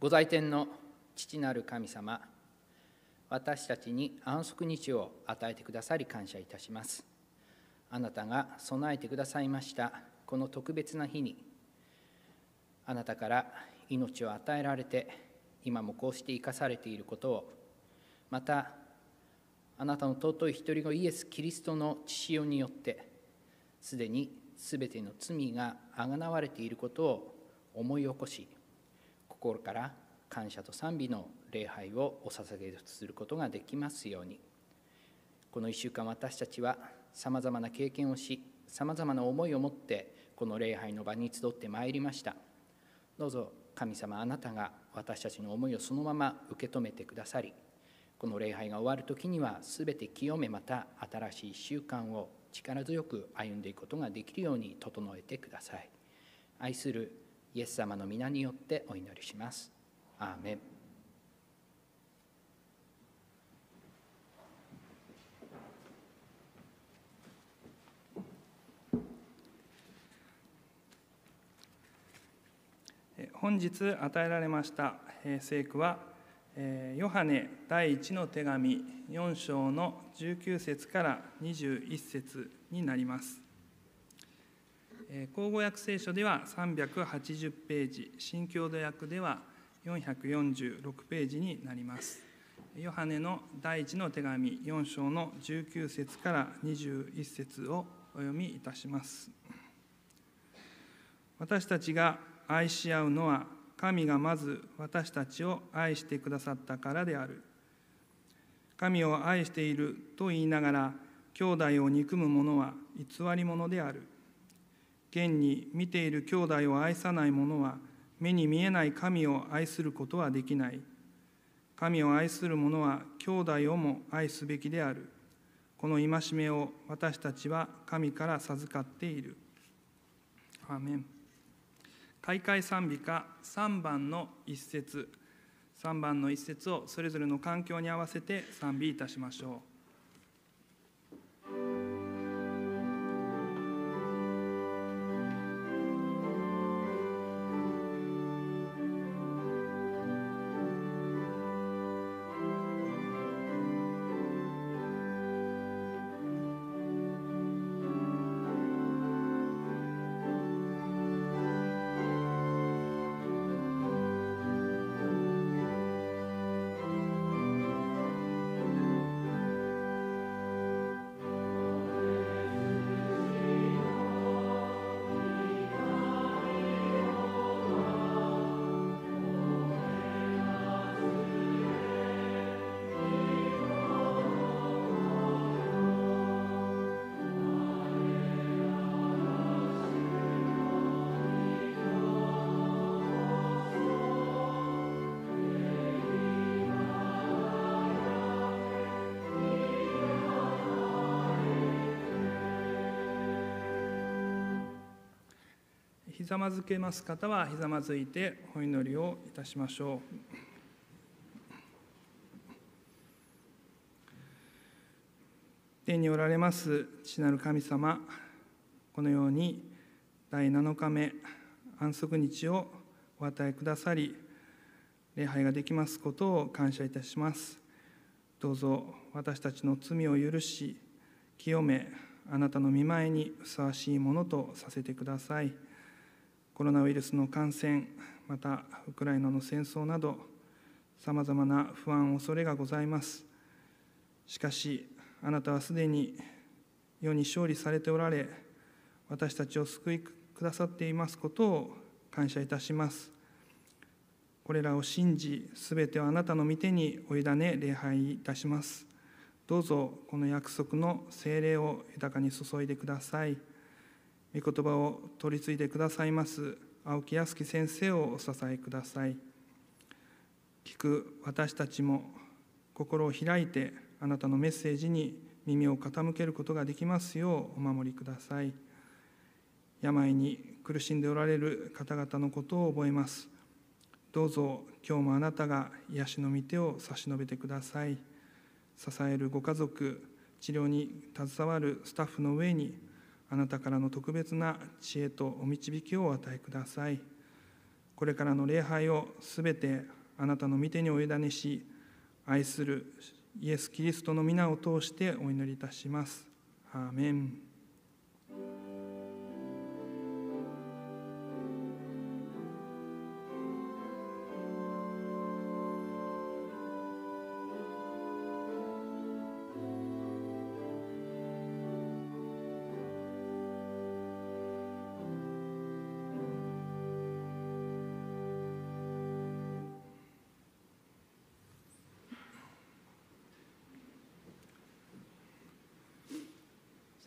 ご在天の父なる神様私たちに安息日を与えてくださり感謝いたします。あなたが備えてくださいましたこの特別な日にあなたから命を与えられて今もこうして生かされていることをまたあなたの尊い一人子イエス・キリストの血潮によってすでに全ての罪があがなわれていることを思い起こし心から感謝と賛美の礼拝をお捧げすることができますように。この1週間私たちはさまざまな経験をしさまざまな思いを持ってこの礼拝の場に集ってまいりました。どうぞ神様あなたが私たちの思いをそのまま受け止めてくださりこの礼拝が終わる時には全て清めまた新しい1週間を力強く歩んでいくことができるように整えてください。愛するイエス様の皆によってお祈りします。アーメン。本日与えられました聖句はヨハネ第1の手紙4章の19節から21節になります。口語訳聖書では380ページ新共同訳では446ページになります。ヨハネの第1の手紙4章の19節から21節をお読みいたします。私たちが愛し合うのは神がまず私たちを愛してくださったからである。神を愛していると言いながら兄弟を憎む者は偽り者である。現に見ている兄弟を愛さない者は目に見えない神を愛することはできない。神を愛する者は兄弟をも愛すべきである。この戒めを私たちは神から授かっている。アーメン。開会賛美歌3番の一節。3番の一節をそれぞれの環境に合わせて賛美いたしましょう。ひざまずけます方はひざまずいてお祈りをいたしましょう。天におられます父なる神様このように第7日目安息日をお与えくださり礼拝ができますことを感謝いたしますどうぞ私たちの罪を許し清めあなたの見前にふさわしいものとさせてください。コロナウイルスの感染またウクライナの戦争などさまざまな不安恐れがございます。しかしあなたはすでに世に勝利されておられ私たちを救いくださっていますことを感謝いたします。これらを信じすべてはあなたの御手にお委ね礼拝いたします。どうぞこの約束の精霊を豊かに注いでください。御言葉を取り継いでくださいます。青木康樹先生をお支えください。聞く私たちも心を開いてあなたのメッセージに耳を傾けることができますようお守りください。病に苦しんでおられる方々のことを覚えます。どうぞ今日もあなたが癒しの御手を差し伸べてください。支えるご家族治療に携わるスタッフの上にあなたからの特別な知恵とお導きをお与えくださいこれからの礼拝をすべてあなたの御手にお委ねし愛するイエス・キリストの皆を通してお祈りいたします。アーメン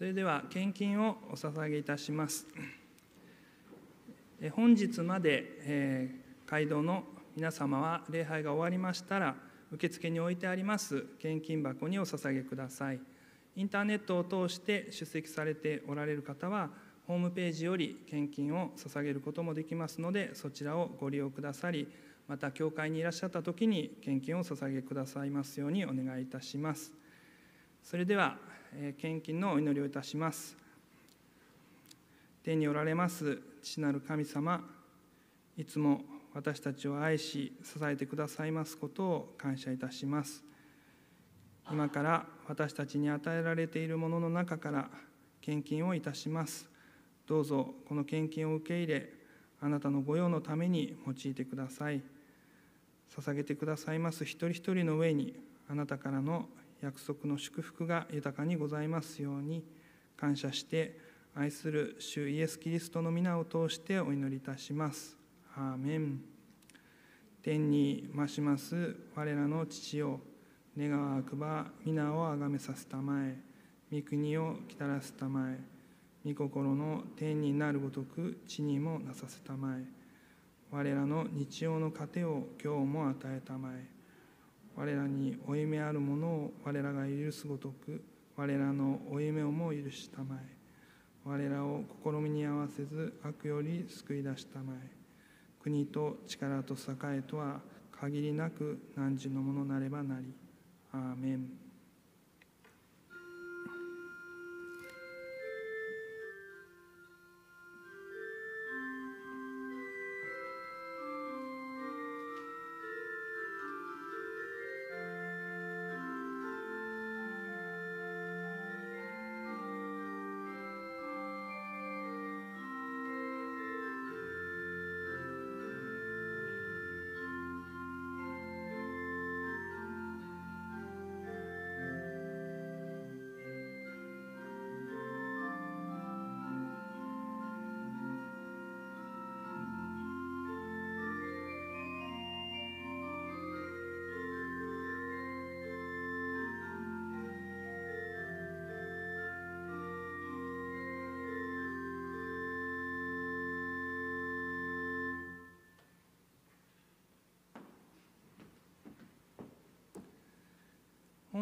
それでは献金をお捧げいたします。本日まで、えー、街道の皆様は礼拝が終わりましたら受付に置いてあります献金箱にお捧げください。インターネットを通して出席されておられる方はホームページより献金を捧げることもできますのでそちらをご利用くださりまた教会にいらっしゃった時に献金をお捧げくださいますようにお願いいたします。それでは献金のお祈りをいたします。天におられます父なる神様いつも私たちを愛し支えてくださいますことを感謝いたします。今から私たちに与えられているものの中から献金をいたします。どうぞこの献金を受け入れあなたの御用のために用いてください。捧げてくださいます一人一人の上にあなたからの約束の祝福が豊かにございますように感謝して愛する主イエス・キリストの皆を通してお祈りいたします。アーメン。天に増します。我らの父よ願わくば皆をあがめさせたまえ。御国をきたらせたまえ。御心の天になるごとく地にもなさせたまえ。我らの日曜の糧を今日も与えたまえ。我らに負い目あるものを我らが許すごとく我らの負い目をも許したまえ。我らを試みに合わせず悪より救い出したまえ。国と力と栄えとは限りなく汝のものなればなり。アーメン。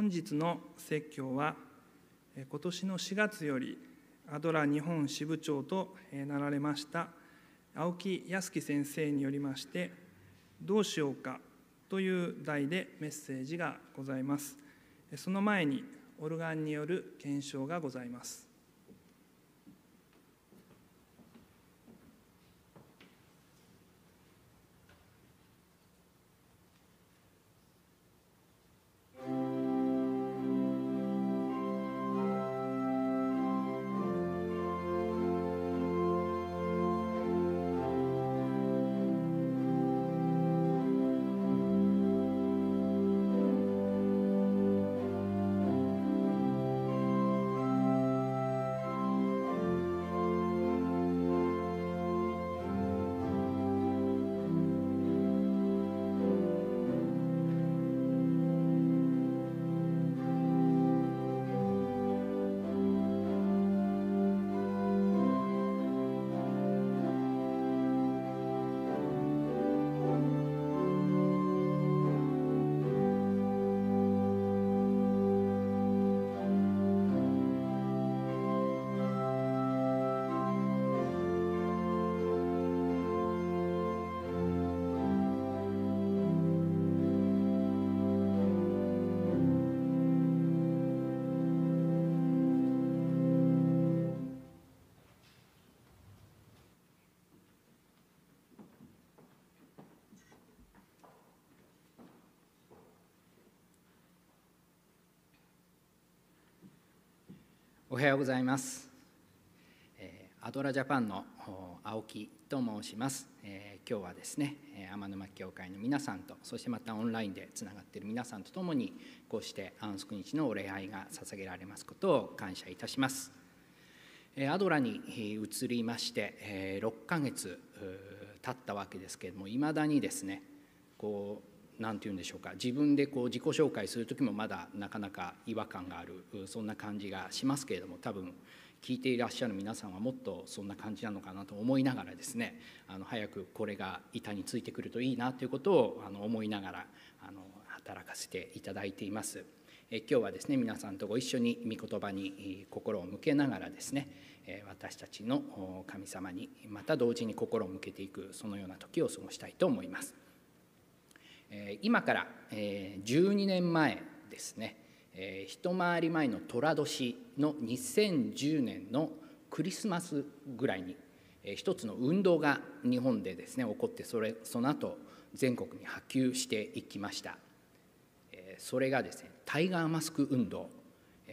本日の説教は今年の4月よりアドラ日本支部長となられました青木康樹先生によりまして「どうしようか」という題でメッセージがございます。その前にオルガンによる検証がございます。おはようございます。アドラジャパンの青木と申します。今日はですね、天沼教会の皆さんと、そしてまたオンラインでつながっている皆さんと共に、こうして安息日のお礼拝が捧げられますことを感謝いたします。アドラに移りまして、6ヶ月経ったわけですけれども、いまだにですね、こう何て言うんでしょうか自分でこう自己紹介する時もまだなかなか違和感があるそんな感じがしますけれども多分聞いていらっしゃる皆さんはもっとそんな感じなのかなと思いながらですねあの早くこれが板についてくるといいなということをあの思いながらあの働かせていただいています。え今日はですね皆さんとご一緒に御言葉に心を向けながらですね私たちの神様にまた同時に心を向けていくそのような時を過ごしたいと思います。今から12年前ですね。一回り前の寅年の2010年のクリスマスぐらいに一つの運動が日本でですね起こってそれその後全国に波及していきました。それがですねタイガーマスク運動。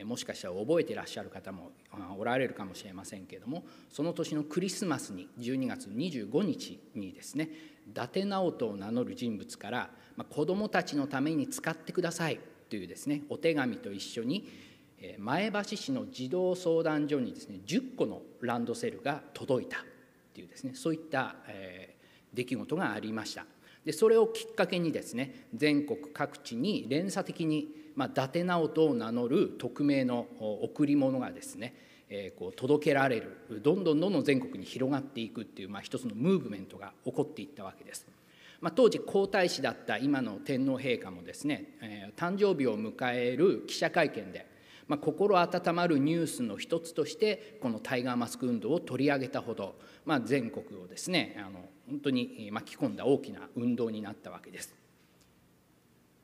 もしかしたら覚えてらっしゃる方もおられるかもしれませんけれどもその年のクリスマスに12月25日にですね伊達直人を名乗る人物からまあ、子どもたちのために使ってくださいというですねお手紙と一緒に前橋市の児童相談所にですね10個のランドセルが届いたっていうですねそういった、え出来事がありましたでそれをきっかけにですね全国各地に連鎖的に、まあ、伊達直人を名乗る匿名の贈り物がですねえこう届けられるどんどんどんどん全国に広がっていくっていう、まあ、一つのムーブメントが起こっていったわけです。まあ、当時皇太子だった今の天皇陛下もですね、えー、誕生日を迎える記者会見で、まあ、心温まるニュースの一つとしてこのタイガーマスク運動を取り上げたほど、まあ、全国をですねあの本当に巻き込んだ大きな運動になったわけです。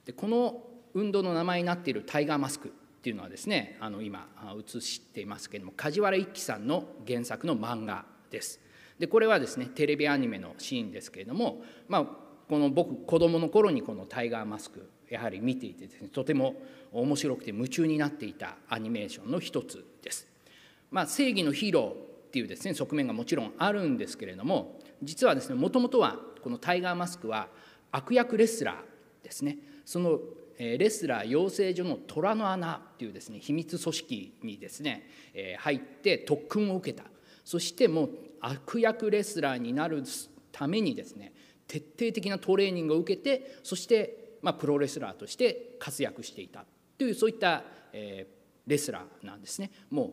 でこの運動の名前になっているタイガーマスクっていうのはですねあの今映していますけれども梶原一騎さんの原作の漫画です。でこれはですねテレビアニメのシーンですけれども、まあ、この僕子どもの頃にこの「タイガーマスク」やはり見ていてですねとても面白くて夢中になっていたアニメーションの一つです。まあ、正義のヒーローっていうですね側面がもちろんあるんですけれども実はですねもともとはこの「タイガーマスク」は悪役レスラーですねそのレスラー養成所の虎の穴っていうですね秘密組織にですね入って特訓を受けたそしてもう悪役レスラーになるためにですね徹底的なトレーニングを受けてそして、まあ、プロレスラーとして活躍していたというそういった、えー、レスラーなんですねもう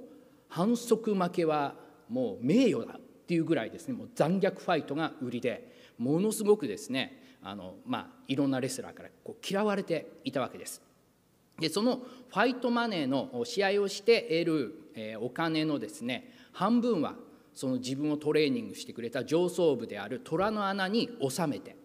反則負けはもう名誉だっていうぐらいですねもう残虐ファイトが売りでものすごくですねあの、まあ、いろんなレスラーからこう嫌われていたわけです。でそのファイトマネーの試合をして得る、えー、お金のですね半分はその自分をトレーニングしてくれた上層部である虎の穴に収めて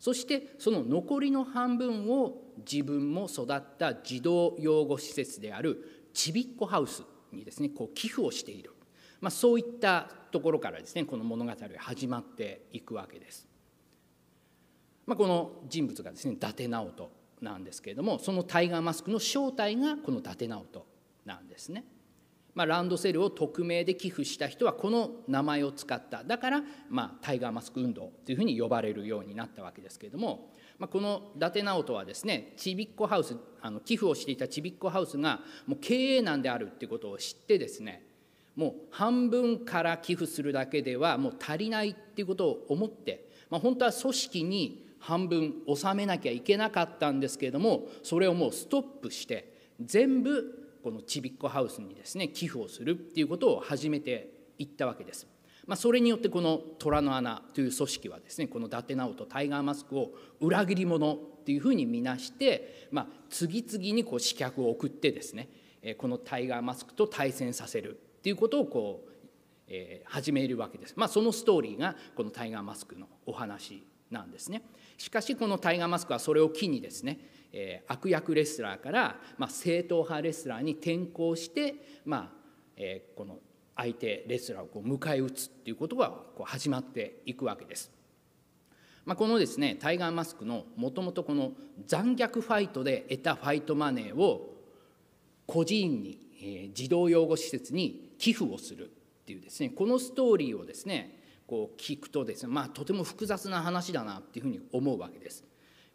そしてその残りの半分を自分も育った児童養護施設であるちびっこハウスにですねこう寄付をしている、まあ、そういったところからですねこの物語が始まっていくわけです。まあ、この人物がですね伊達直人なんですけれどもそのタイガーマスクの正体がこの伊達直人なんですね。まあ、ランドセルを匿名で寄付した人はこの名前を使った。だから、まあ、タイガーマスク運動というふうに呼ばれるようになったわけですけれども、まあ、この伊達直人はですねちびっこハウスあの寄付をしていたちびっこハウスがもう経営難であるっていうことを知ってですねもう半分から寄付するだけではもう足りないっていうことを思って、まあ、本当は組織に半分納めなきゃいけなかったんですけれどもそれをもうストップして全部このちびっこハウスにですね寄付をするっていうことを始めていったわけです。まあ、それによってこの虎の穴という組織はですねこの伊達直人タイガーマスクを裏切り者っていうふうに見なして、まあ、次々にこう刺客を送ってですねこのタイガーマスクと対戦させるっていうことをこう、えー、始めるわけです。まあ、そのストーリーがこのタイガーマスクのお話なんですね。しかしこのタイガーマスクはそれを機にですねえー、悪役レスラーから、まあ、正統派レスラーに転向して、まあえー、この相手レスラーをこう迎え撃つっていうことがこう始まっていくわけです。まあ、このですねタイガーマスクのもともとこの残虐ファイトで得たファイトマネーを孤児院にえー、児童養護施設に寄付をするっていうですねこのストーリーをですねこう聞くとですねまあとても複雑な話だなっていうふうに思うわけです。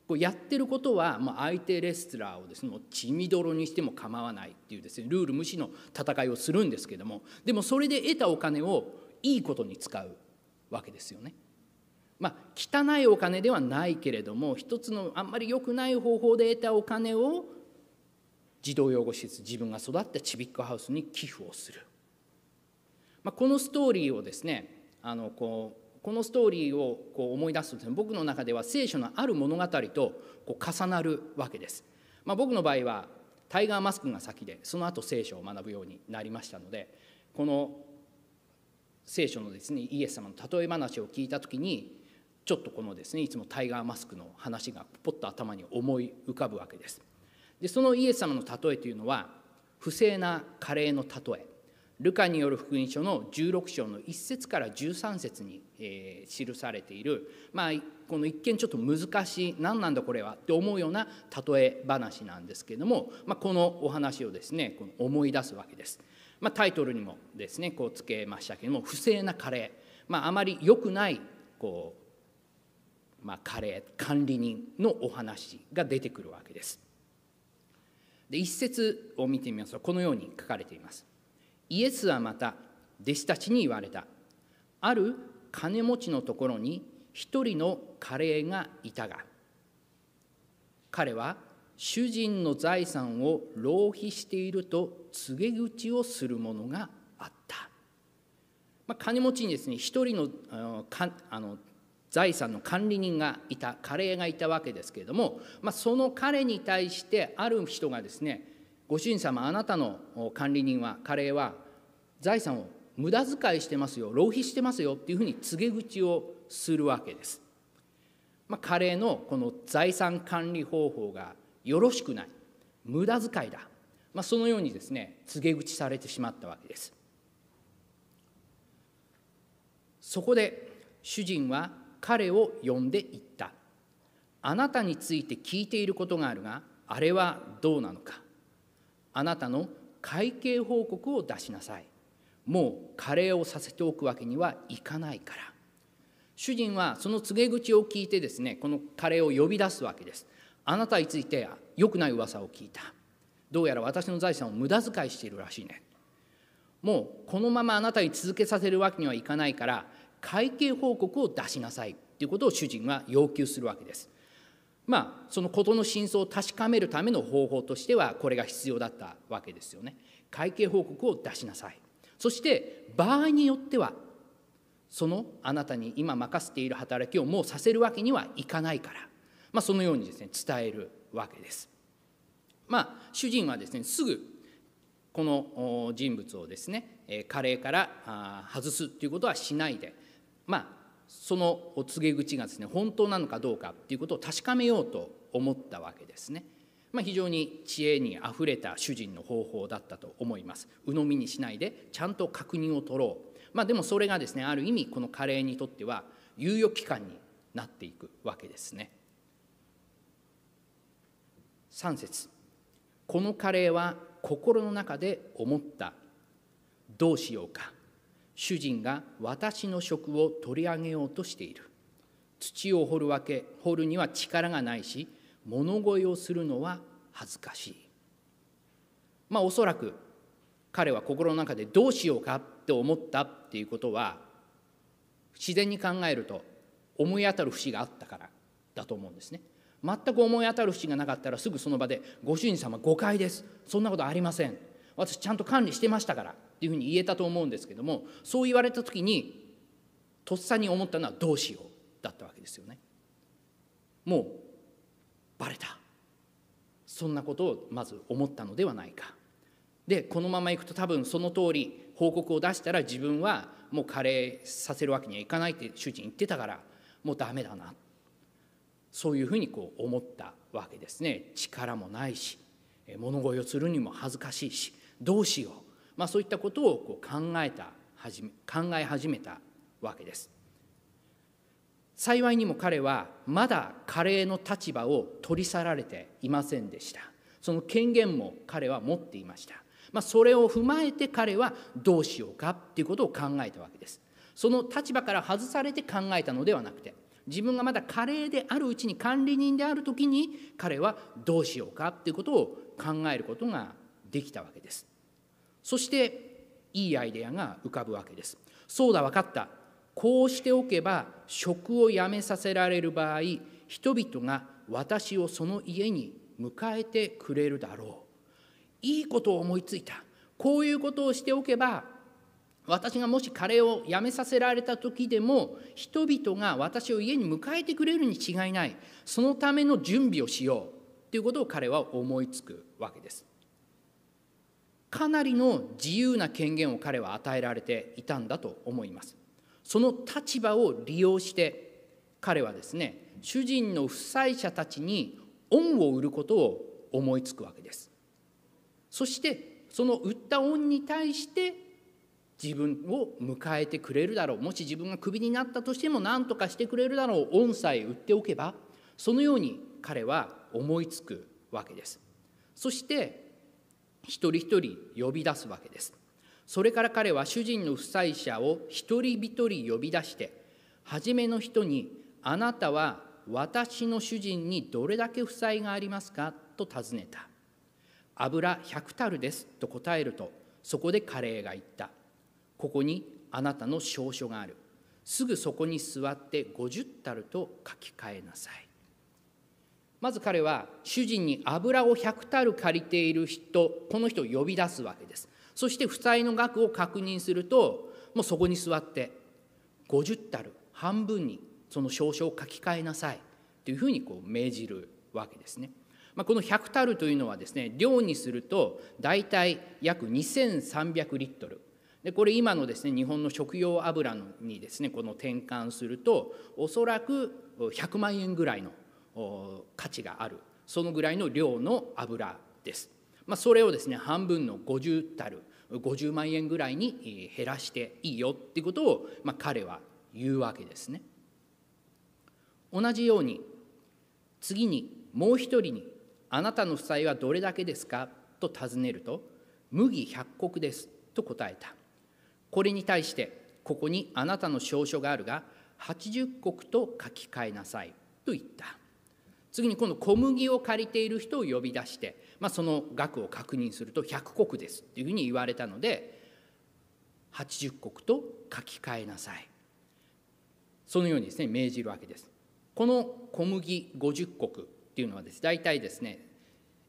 こうやってることは、ま、相手レスラーをですね血みどろにしても構わないっていうですねルール無視の戦いをするんですけどもでもそれで得たお金をいいことに使うわけですよね。まあ、汚いお金ではないけれども一つのあんまり良くない方法で得たお金を児童養護施設自分が育ったちびっこハウスに寄付をする、まあ、このストーリーをですねあのこうこのストーリーをこう思い出すとです、ね、僕の中では聖書のある物語とこう重なるわけです。まあ、僕の場合はタイガーマスクが先でその後聖書を学ぶようになりましたのでこの聖書のですねイエス様の例え話を聞いた時にちょっとこのですねいつもタイガーマスクの話がポッと頭に思い浮かぶわけです。でそのイエス様の例えというのは不正なカレーの例えルカによる福音書の16章の1節から13節に、え、記されている、まあ、この一見ちょっと難しい何なんだこれはって思うような例え話なんですけれども、まあ、このお話をですねこの思い出すわけです。まあ、タイトルにもですねこうつけましたけども不正なカレー、まあ、あまり良くないこう、まあ、カレー管理人のお話が出てくるわけです。で一節を見てみますとこのように書かれています。イエスはまた弟子たちに言われた。ある金持ちのところに一人のカレーがいたが彼は主人の財産を浪費していると告げ口をするものがあった、まあ、金持ちにですね一人のあの財産の管理人がいたカレーがいたわけですけれども、まあ、その彼に対してある人がですねご主人様あなたの管理人はカレーは財産を無駄遣いしてますよ浪費してますよっていうふうに告げ口をするわけです。まあ、カレーのこの財産管理方法がよろしくない無駄遣いだ、まあ、そのようにですね告げ口されてしまったわけです。そこで主人は彼を呼んで言った。あなたについて聞いていることがあるがあれはどうなのかあなたの会計報告を出しなさい。もうカレーをさせておくわけにはいかないから。主人はその告げ口を聞いてですねこのカレーを呼び出すわけです。あなたについて良くない噂を聞いた。どうやら私の財産を無駄遣いしているらしいね。もうこのままあなたに続けさせるわけにはいかないから会計報告を出しなさいということを主人は要求するわけです。まあその事の真相を確かめるための方法としてはこれが必要だったわけですよね。会計報告を出しなさい。そして場合によってはそのあなたに今任せている働きをもうさせるわけにはいかないから、まあ、そのようにですね伝えるわけです。まあ主人はですねすぐこの人物をですねカレーから外すということはしないでまあそのお告げ口がですね本当なのかどうかっていうことを確かめようと思ったわけですね。まあ、非常に知恵にあふれた主人の方法だったと思います。鵜呑みにしないでちゃんと確認を取ろう。まあ、でもそれがですねある意味このカレーにとっては猶予期間になっていくわけですね。3節このカレーは心の中で思ったどうしようか主人が私の職を取り上げようとしている。土を掘るわけ掘るには力がないし物乞いをするのは恥ずかしい。まあおそらく彼は心の中でどうしようかって思ったっていうことは自然に考えると思い当たる節があったからだと思うんですね。全く思い当たる節がなかったらすぐその場で「ご主人様誤解です。そんなことありません。私ちゃんと管理してましたから」っていうふうに言えたと思うんですけどもそう言われた時にとっさに思ったのはどうしようだったわけですよね。もうバレたそんなことをまず思ったのではないか。でこのままいくと多分その通り報告を出したら自分はもうカレーさせるわけにはいかないって主人言ってたからもうダメだなそういうふうにこう思ったわけですね力もないし物乞いをするにも恥ずかしいしどうしようまあ、そういったことをこう考えた始め考え始めたわけです。幸いにも彼はまだカレーの立場を取り去られていませんでした。その権限も彼は持っていました。まあ、それを踏まえて彼はどうしようかっていうことを考えたわけですその立場から外されて考えたのではなくて自分がまだ加齢であるうちに管理人である時に彼はどうしようかっていうことを考えることができたわけですそしていいアイデアが浮かぶわけです。そうだ分かった。こうしておけば職を辞めさせられる場合人々が私をその家に迎えてくれるだろう。いいことを思いついた。こういうことをしておけば私がもし彼を辞めさせられた時でも人々が私を家に迎えてくれるに違いない。そのための準備をしよう。ということを彼は思いつくわけです。かなりの自由な権限を彼は与えられていたんだと思います。その立場を利用して彼はですね主人の負債者たちに恩を売ることを思いつくわけです。そしてその売った恩に対して自分を迎えてくれるだろう。もし自分がクビになったとしても何とかしてくれるだろう。恩さえ売っておけばそのように彼は思いつくわけです。そして一人一人呼び出すわけです。それから彼は主人の負債者を一人一人呼び出して初めの人に「あなたは私の主人にどれだけ負債がありますか?」と尋ねた「油100タルです」と答えるとそこでカレーが言った「ここにあなたの証書がある。すぐそこに座って50タルと書き換えなさい」まず彼は主人に油を100タル借りている人この人を呼び出すわけですそして負債の額を確認するともうそこに座って50タル半分にその証書を書き換えなさいというふうにこう命じるわけですね。まあ、この100タルというのはですね量にすると大体約2300リットルでこれ今のですね日本の食用油にですねこの転換するとおそらく100万円ぐらいの価値があるそのぐらいの量の油です。まあ、それをですね半分の50タル50万円ぐらいに減らしていいよっていうことを、まあ、彼は言うわけですね。同じように次にもう一人に「あなたの負債はどれだけですか?」と尋ねると「麦100石です」と答えた。これに対して「ここにあなたの証書があるが80石と書き換えなさい」と言った。次に今度小麦を借りている人を呼び出してまあ、その額を確認すると100石ですっていうふうに言われたので80石と書き換えなさい。そのようにですね命じるわけです。この小麦50石っていうのはです大体ですね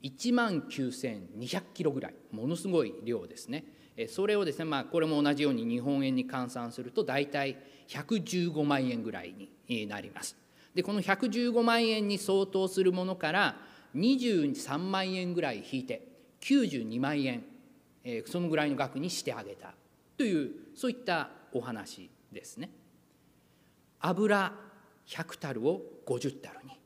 1万9200キロぐらいものすごい量ですね。それをですねまあこれも同じように日本円に換算すると大体115万円ぐらいになります。でこの115万円に相当するものから23万円ぐらい引いて92万円、えー、そのぐらいの額にしてあげたというそういったお話ですね。油100タルを50タルに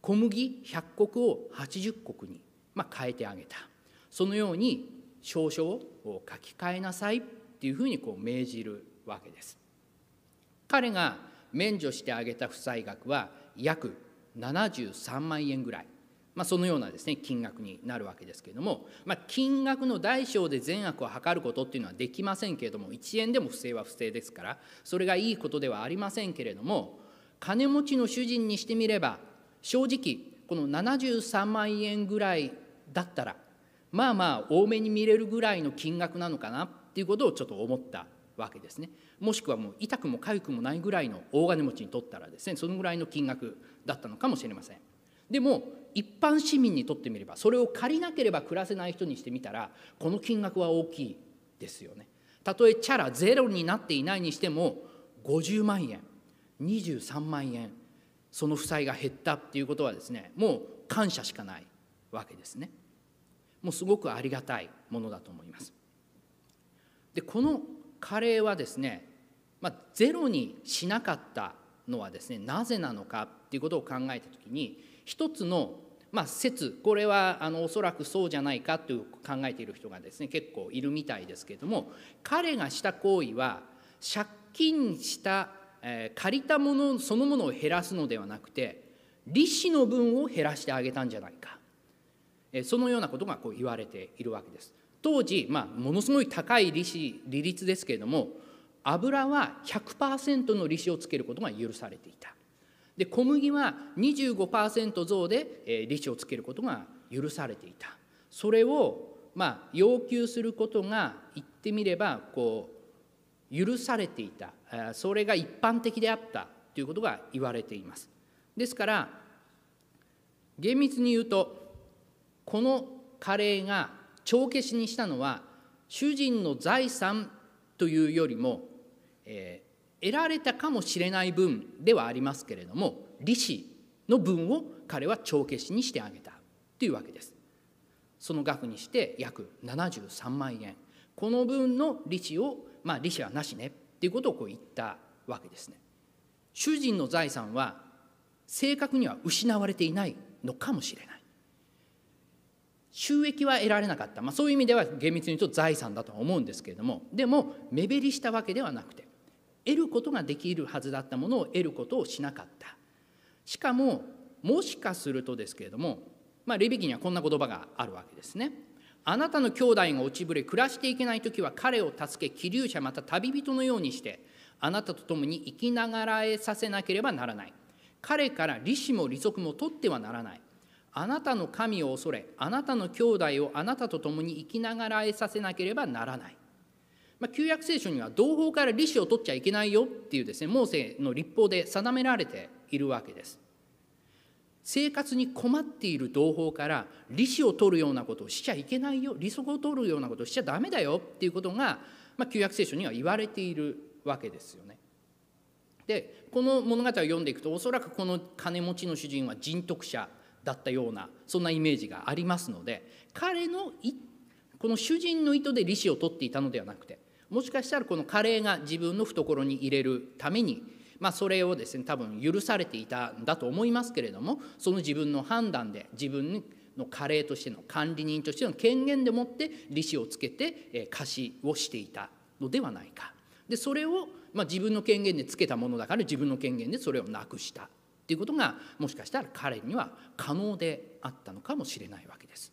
小麦100石を80石に、まあ、変えてあげたそのように証書を書き換えなさいっていうふうにこう命じるわけです。彼が免除してあげた負債額は約73万円ぐらいまあ、そのようなですね金額になるわけですけれども、まあ、金額の大小で善悪を図ることっていうのはできませんけれども1円でも不正は不正ですからそれがいいことではありませんけれども金持ちの主人にしてみれば正直この73万円ぐらいだったらまあまあ多めに見れるぐらいの金額なのかなっていうことをちょっと思ったわけですね。もしくはもう痛くも痒くもないぐらいの大金持ちにとったらですねそのぐらいの金額だったのかもしれません。でも一般市民にとってみればそれを借りなければ暮らせない人にしてみたらこの金額は大きいですよね。たとえチャラゼロになっていないにしても50万円23万円その負債が減ったっていうことはですねもう感謝しかないわけですね。もうすごくありがたいものだと思います。でこのカレーはですね、まあ、ゼロにしなかったのはですねなぜなのかっていうことを考えた時に一つのまあ、説これはあのおそらくそうじゃないかという考えている人がですね結構いるみたいですけれども彼がした行為は借金した、えー、借りたものそのものを減らすのではなくて利子の分を減らしてあげたんじゃないか、えー、そのようなことがこう言われているわけです。当時、まあ、ものすごい高い利子利率ですけれども油は100%の利子をつけることが許されていた。で小麦は25%増で、え、利子をつけることが許されていた。それをまあ要求することが言ってみればこう許されていた。それが一般的であったということが言われています。ですから厳密に言うとこのカレーが帳消しにしたのは主人の財産というよりも、えー、得られたかもしれない分ではありますけれども利子の分を彼は帳消しにしてあげたというわけです。その額にして約73万円この分の利子をまあ利子はなしねっていうことをこう言ったわけですね。主人の財産は正確には失われていないのかもしれない。収益は得られなかった、まあ、そういう意味では厳密に言うと財産だとは思うんですけれども。でも目減りしたわけではなくて得ることができるはずだったものを得ることをしなかった。しかももしかするとですけれども、まあ、レビ記にはこんな言葉があるわけですね。あなたの兄弟が落ちぶれ暮らしていけない時は彼を助け気流者また旅人のようにしてあなたと共に生きながらえさせなければならない。彼から利子も利息も取ってはならない。あなたの神を恐れあなたの兄弟をあなたと共に生きながらえさせなければならない、まあ、旧約聖書には同胞から利子を取っちゃいけないよっていうですねモーセの立法で定められているわけです。生活に困っている同胞から利子を取るようなことをしちゃいけないよ利息を取るようなことをしちゃダメだよっていうことが、まあ、旧約聖書には言われているわけですよね。でこの物語を読んでいくとおそらくこの金持ちの主人は人徳者。だったようなそんなイメージがありますので彼のこの主人の意図で利子を取っていたのではなくてもしかしたらこのカレーが自分の懐に入れるためにまあ、それをですね多分許されていたんだと思いますけれどもその自分の判断で自分のカレーとしての管理人としての権限でもって利子をつけて貸しをしていたのではないか。でそれを、まあ、自分の権限でつけたものだから自分の権限でそれをなくした。っていうことがもしかしたら彼には可能であったのかもしれないわけです。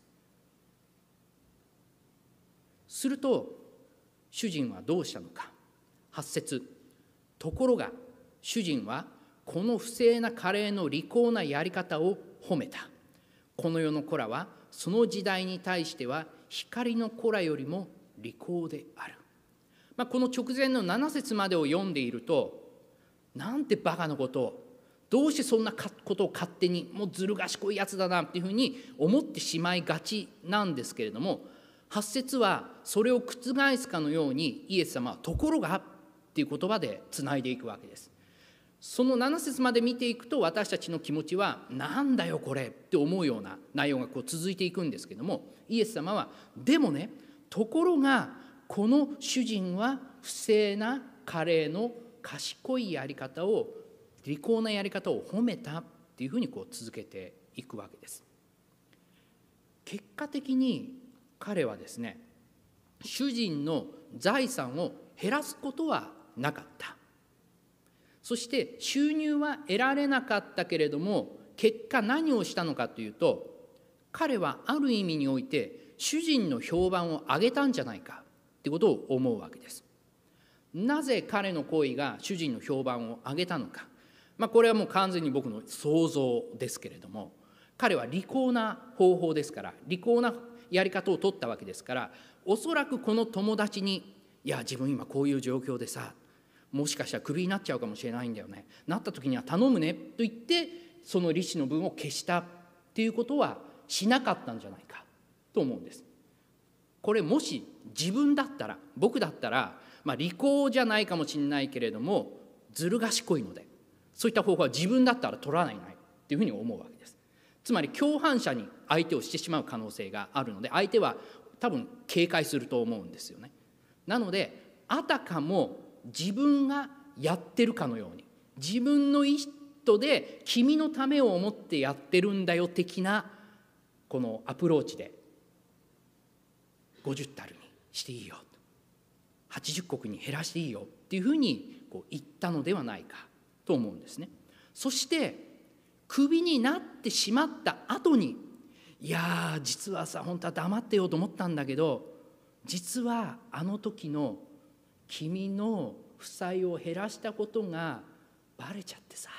すると主人はどうしたのか。8節。ところが主人はこの不正なカレーの利口なやり方を褒めた。この世の子らはその時代に対しては光の子らよりも利口である、まあ、この直前の7節までを読んでいるとなんてバカなことをどうしてそんなことを勝手にもうずる賢いやつだなっていうふうに思ってしまいがちなんですけれども8節はそれを覆すかのようにイエス様は「ところが」っていう言葉でつないでいくわけです。その7節まで見ていくと私たちの気持ちは「なんだよこれ」って思うような内容がこう続いていくんですけどもイエス様は「でもねところがこの主人は不正なカレーの賢いやり方を利口なやり方を褒めたっていうふうにこう続けていくわけです。結果的に彼はですね主人の財産を減らすことはなかったそして収入は得られなかったけれども結果何をしたのかというと彼はある意味において主人の評判を上げたんじゃないかってことを思うわけです。なぜ彼の行為が主人の評判を上げたのかまあ、これはもう完全に僕の想像ですけれども彼は利口な方法ですから利口なやり方を取ったわけですからおそらくこの友達に「いや自分今こういう状況でさもしかしたらクビになっちゃうかもしれないんだよねなった時には頼むね」と言ってその利子の分を消したっていうことはしなかったんじゃないかと思うんです。これもし自分だったら僕だったら、まあ、利口じゃないかもしれないけれどもずる賢いのでそういった方法は自分だったら取らないないっていうふうに思うわけです。つまり共犯者に相手をしてしまう可能性があるので相手は多分警戒すると思うんですよね。なのであたかも自分がやってるかのように自分の意図で君のためを思ってやってるんだよ的なこのアプローチで50タルにしていいよ。80石に減らしていいよっていうふうにこう言ったのではないか。と思うんですね。そしてクビになってしまった後にいや実はさ本当は黙ってようと思ったんだけど実はあの時の君の負債を減らしたことがバレちゃってさ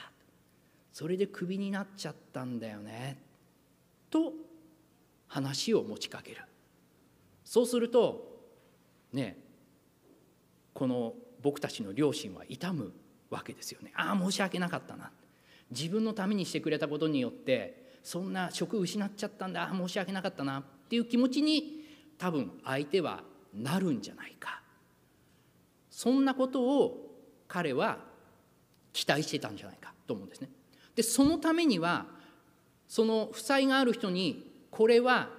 それでクビになっちゃったんだよねと話を持ちかけるそうするとねこの僕たちの両親は痛むわけですよね。ああ申し訳なかったな。自分のためにしてくれたことによってそんな職失っちゃったんだ。ああ申し訳なかったな。っていう気持ちに多分相手はなるんじゃないか。そんなことを彼は期待してたんじゃないか。と思うんですね。でそのためにはその負債がある人にこれは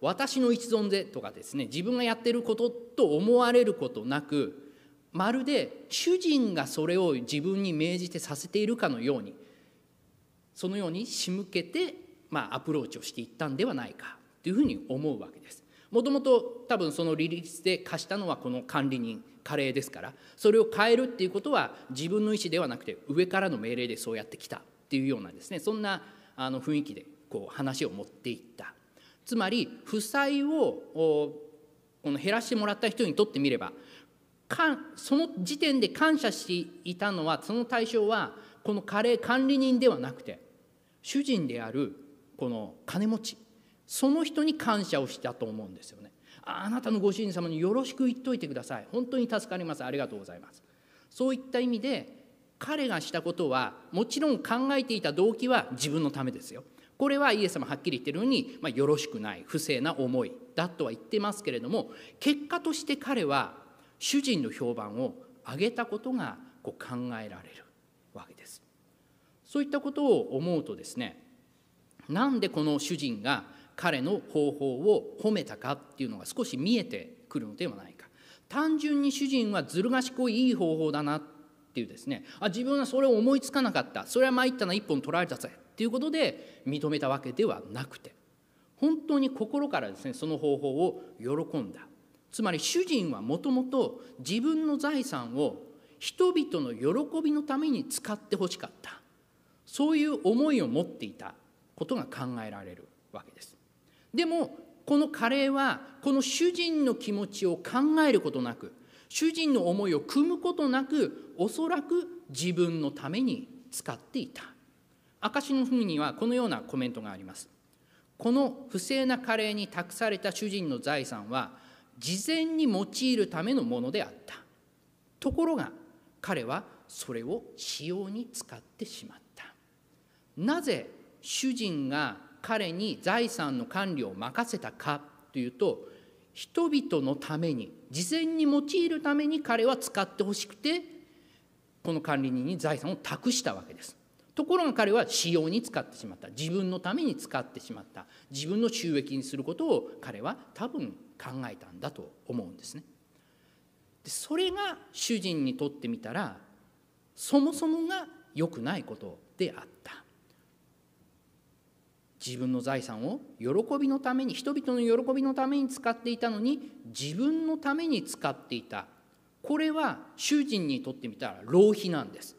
私の一存でとかですね自分がやってることと思われることなくまるで主人がそれを自分に命じてさせているかのようにそのように仕向けて、まあ、アプローチをしていったんではないかというふうに思うわけです。もともと多分その利率で貸したのはこの管理人加齢ですからそれを変えるっていうことは自分の意思ではなくて上からの命令でそうやってきたっていうようなですねそんなあの雰囲気でこう話を持っていったつまり負債をこの減らしてもらった人にとってみればかその時点で感謝していたのはその対象はこの加齢管理人ではなくて主人であるこの金持ち。その人に感謝をしたと思うんですよね。あなたのご主人様によろしく言っといてください。本当に助かります。ありがとうございます。そういった意味で彼がしたことはもちろん考えていた動機は自分のためですよ。これはイエス様はっきり言ってるように、まあ、よろしくない。不正な思いだとは言ってますけれども結果として彼は主人の評判を上げたことがこう考えられるわけです。そういったことを思うとですねなんでこの主人が彼の方法を褒めたかっていうのが少し見えてくるのではないか。単純に主人はずる賢いいい方法だなっていうですねあ自分はそれを思いつかなかった。それは参ったな一本取られたぜっていうことで認めたわけではなくて本当に心からですねその方法を喜んだ。つまり主人はもともと自分の財産を人々の喜びのために使ってほしかった。そういう思いを持っていたことが考えられるわけです。でもこのカレーはこの主人の気持ちを考えることなく主人の思いを汲むことなくおそらく自分のために使っていた。証の文にはこのようなコメントがあります。この不正なカレーに託された主人の財産は事前に用いるためのものであった。ところが彼はそれを使用に使ってしまった。なぜ主人が彼に財産の管理を任せたかというと人々のために事前に用いるために彼は使ってほしくてこの管理人に財産を託したわけです。ところが彼は使用に使ってしまった。自分のために使ってしまった。自分の収益にすることを彼は多分考えたんだと思うんですね。でそれが主人にとってみたらそもそもが良くないことであった。自分の財産を喜びのために人々の喜びのために使っていたのに自分のために使っていた。これは主人にとってみたら浪費なんです。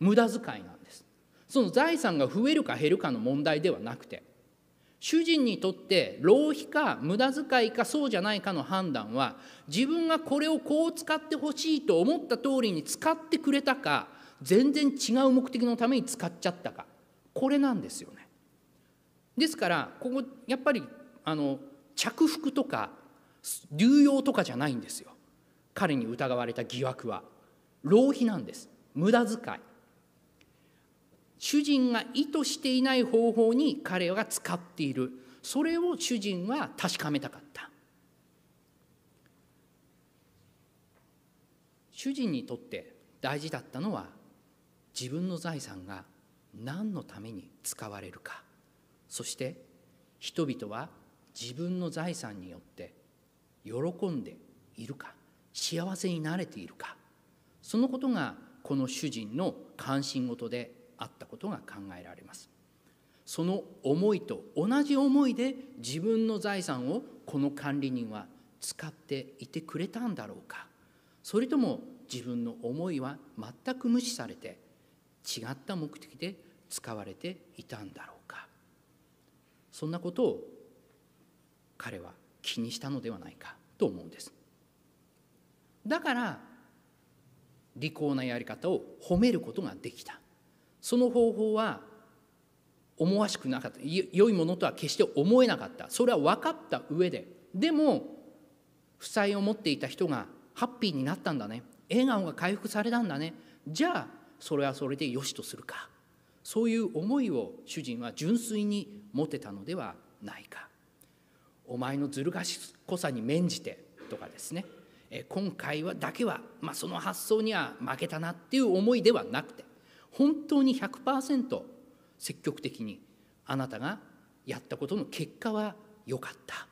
無駄遣いなんです。その財産が増えるか減るかの問題ではなくて主人にとって浪費か無駄遣いかそうじゃないかの判断は自分がこれをこう使ってほしいと思った通りに使ってくれたか全然違う目的のために使っちゃったか。これなんですよね。ですからここやっぱりあの着服とか流用とかじゃないんですよ。彼に疑われた疑惑は。浪費なんです。無駄遣い。主人が意図していない方法に彼が使っている。それを主人は確かめたかった。主人にとって大事だったのは自分の財産が何のために使われるか。そして人々は自分の財産によって喜んでいるか。幸せになれているか。そのことがこの主人の関心事であったことが考えられます。その思いと同じ思いで自分の財産をこの管理人は使っていてくれたんだろうか。それとも自分の思いは全く無視されて違った目的で使われていたんだろうか。そんなことを彼は気にしたのではないかと思うんです。だから利口なやり方を褒めることができた。その方法は思わしくなかった。良いものとは決して思えなかった。それは分かった上で。でも負債を持っていた人がハッピーになったんだね。笑顔が回復されたんだね。じゃあそれはそれでよしとするか。そういう思いを主人は純粋に持てたのではないか。お前のずる賢さに免じてとかですね。今回はだけは、まあ、その発想には負けたなっていう思いではなくて。本当に100%積極的にあなたがやったことの結果は良かった。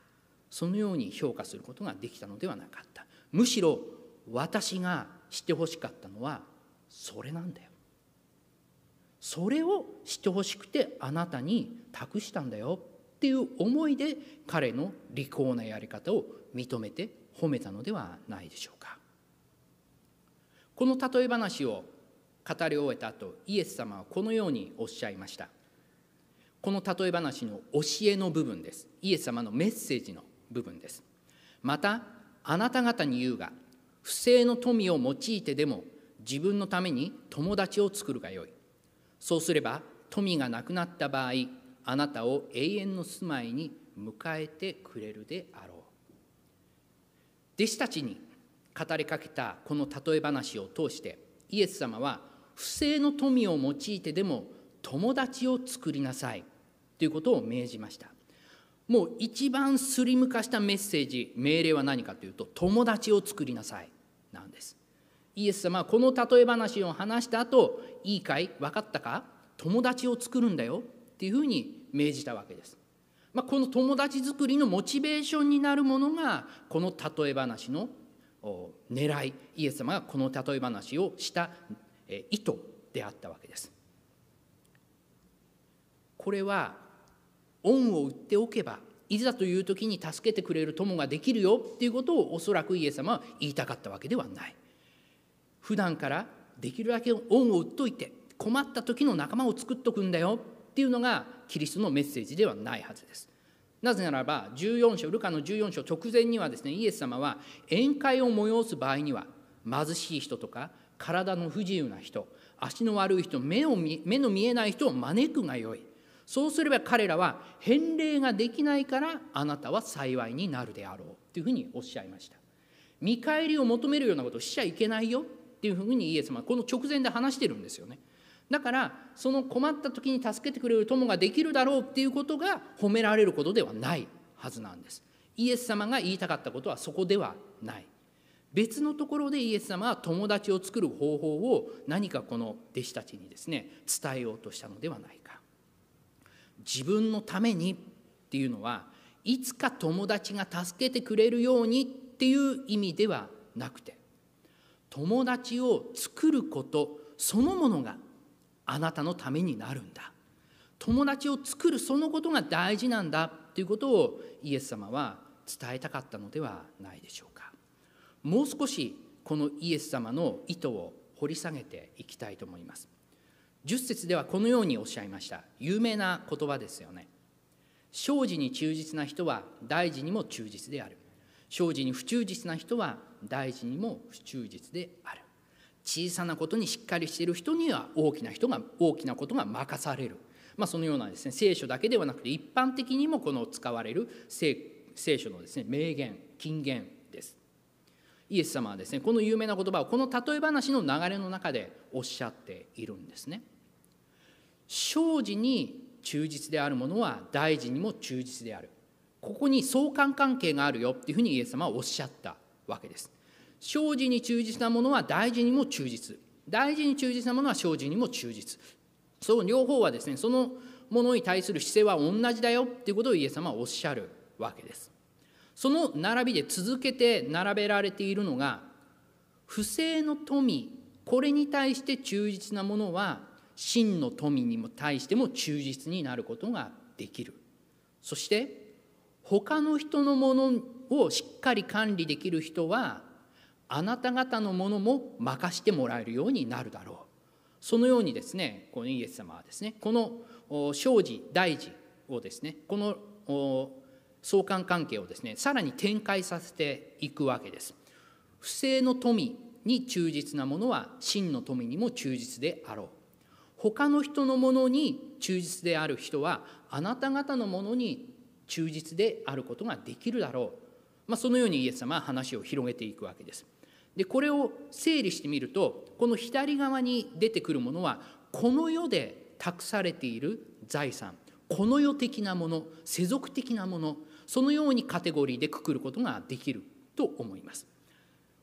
そのように評価することができたのではなかった。むしろ私が知ってほしかったのはそれなんだよ。それを知ってほしくてあなたに託したんだよ。っていう思いで彼の利口なやり方を認めて褒めたのではないでしょうか。この例え話を語り終えた後イエス様はこのようにおっしゃいました。この例え話の教えの部分です。イエス様のメッセージの部分です。またあなた方に言うが不正の富を用いてでも自分のために友達を作るがよい。そうすれば富がなくなった場合あなたを永遠の住まいに迎えてくれるであろう。弟子たちに語りかけたこの例え話を通してイエス様は不正の富を用いてでも友達を作りなさい。ということを命じました。もう一番スリム化したメッセージ命令は何かというと友達を作りなさい。なんです。イエス様はこの例え話を話した後いいかい？分かったか？友達を作るんだよ。っていうふうに命じたわけです、まあ、この友達作りのモチベーションになるものがこの例え話の狙い。イエス様がこの例え話をした意図であったわけです。これは恩を売っておけばいざという時に助けてくれる友ができるよっていうことをおそらくイエス様は言いたかったわけではない。普段からできるだけ恩を売っといて困った時の仲間を作っとくんだよっていうのがキリストのメッセージではないはずです。なぜならば14章ルカの14章直前にはですねイエス様は宴会を催す場合には貧しい人とか体の不自由な人足の悪い人目を目の見えない人を招くがよい。そうすれば彼らは返礼ができないからあなたは幸いになるであろう。というふうにおっしゃいました。見返りを求めるようなことをしちゃいけないよ。っていうふうにイエス様はこの直前で話してるんですよね。だからその困った時に助けてくれる友ができるだろう。っていうことが褒められることではないはずなんです。イエス様が言いたかったことはそこではない。別のところでイエス様は友達を作る方法を何かこの弟子たちにですね伝えようとしたのではないか。自分のためにっていうのはいつか友達が助けてくれるようにっていう意味ではなくて友達を作ることそのものがあなたのためになるんだ。友達を作るそのことが大事なんだということをイエス様は伝えたかったのではないでしょうか。もう少しこのイエス様の意図を掘り下げていきたいと思います。10節ではこのようにおっしゃいました。有名な言葉ですよね。生事に忠実な人は大事にも忠実である。生事に不忠実な人は大事にも不忠実である。小さなことにしっかりしている人には大きな人が大きなことが任される、まあ、そのようなですね聖書だけではなくて一般的にもこの使われる聖書のですね名言金言です。イエス様はですねこの有名な言葉をこの例え話の流れの中でおっしゃっているんですね。生事に忠実であるものは大事にも忠実である。ここに相関関係があるよっていうふうにイエス様はおっしゃったわけです。生事に忠実なものは大事にも忠実。大事に忠実なものは生事にも忠実。その両方はですねそのものに対する姿勢は同じだよっていうことをイエス様はおっしゃるわけです。その並びで続けて並べられているのが不正の富これに対して忠実なものは真の富にも対しても忠実になることができる。そして他の人のものをしっかり管理できる人はあなた方のものも任してもらえるようになるだろう。そのようにですねこのイエス様はですねこの生事大事をですねこの相関関係をですねさらに展開させていくわけです。不正の富に忠実なものは真の富にも忠実であろう。他の人のものに忠実である人はあなた方のものに忠実であることができるだろう、まあ、そのようにイエス様は話を広げていくわけです。でこれを整理してみるとこの左側に出てくるものはこの世で託されている財産この世的なもの世俗的なものそのようにカテゴリーでくくることができると思います。